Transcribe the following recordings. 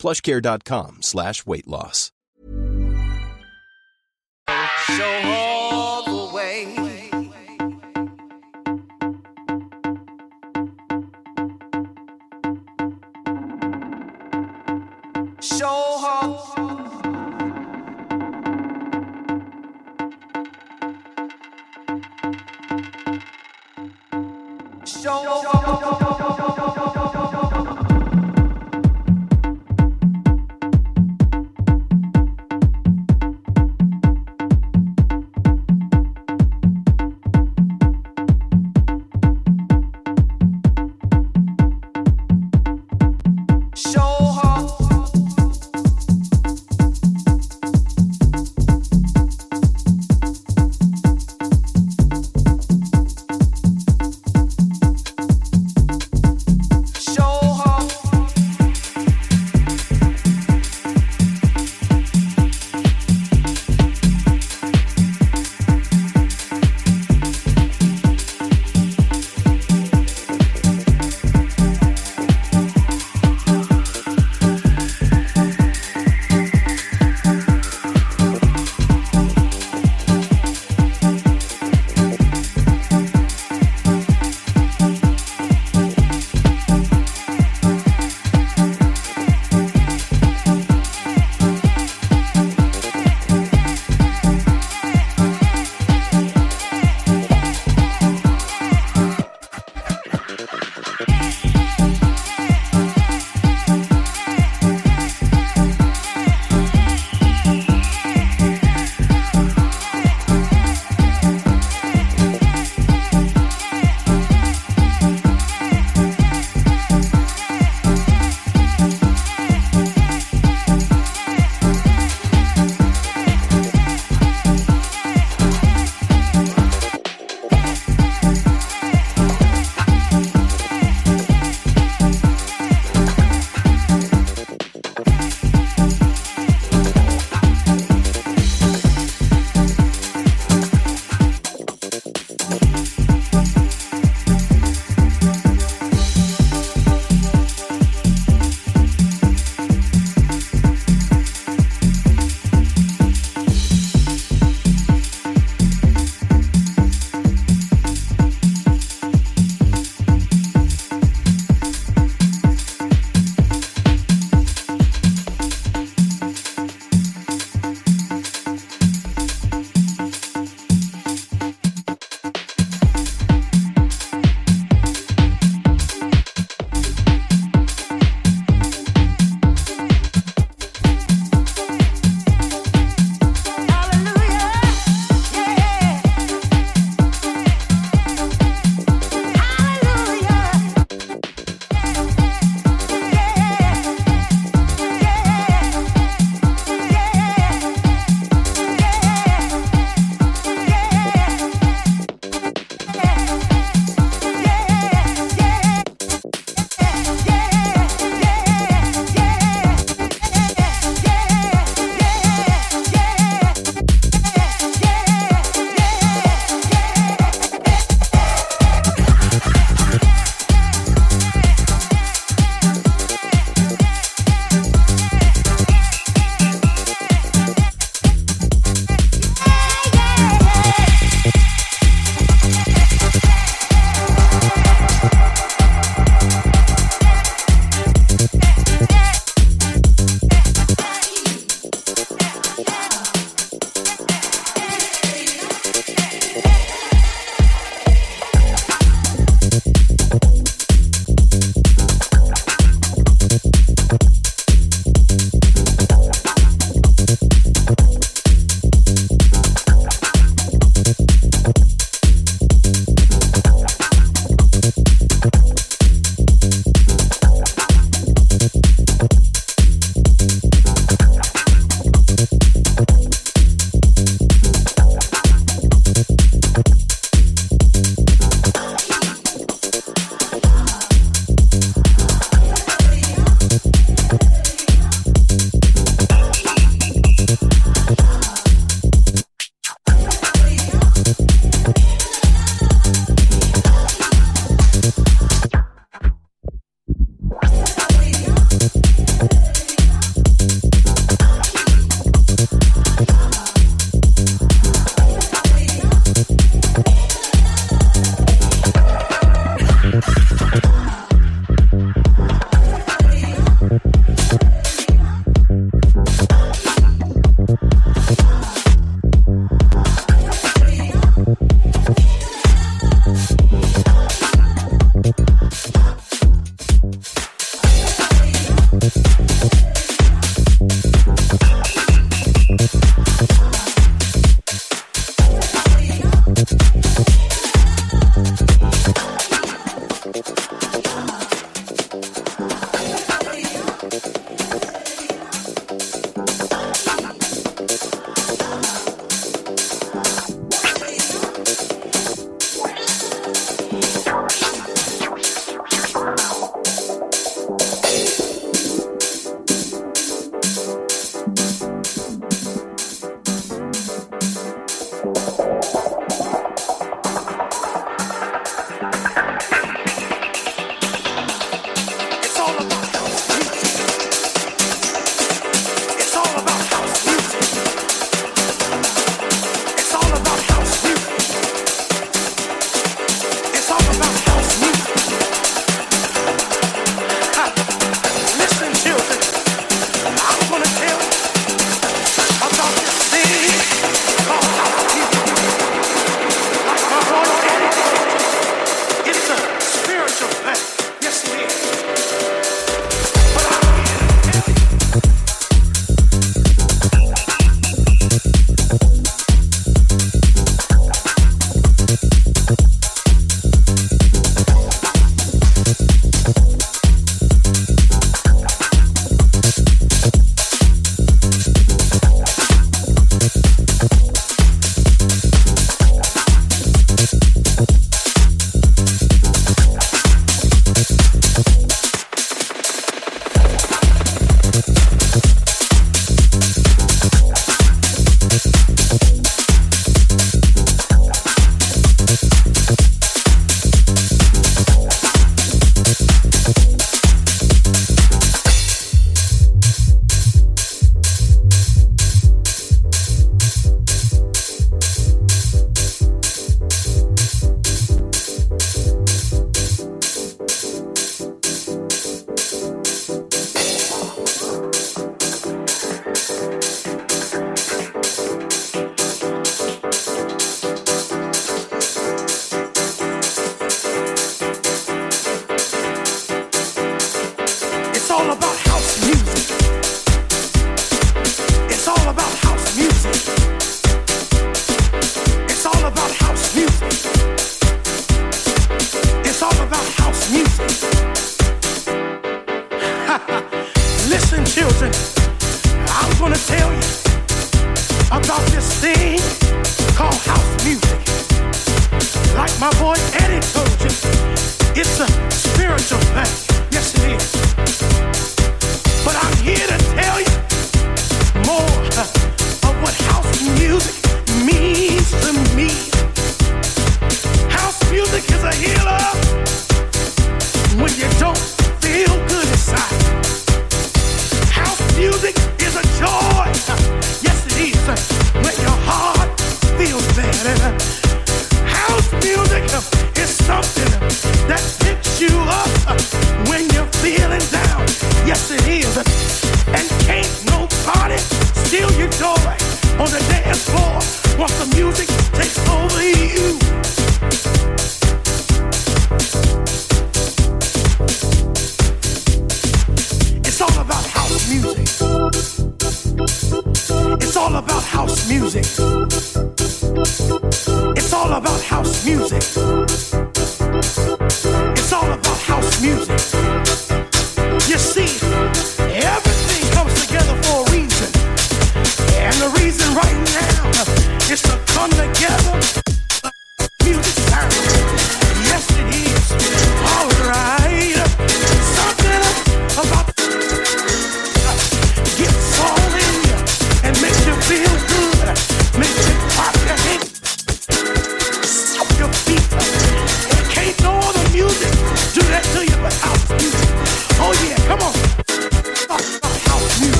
plushcare.com slash weight loss. Show all the way. Show off. Show off.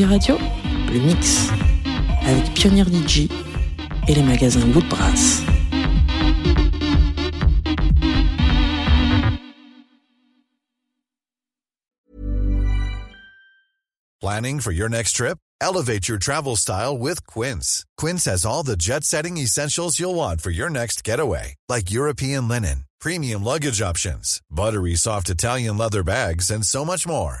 Tsugi Radio, le mix avec Pioneer DJ et les magasins Woodbrass. Planning for your next trip? Elevate your travel style with Quince. Quince has all the jet setting essentials you'll want for your next getaway, like European linen, premium luggage options, buttery soft Italian leather bags, and so much more.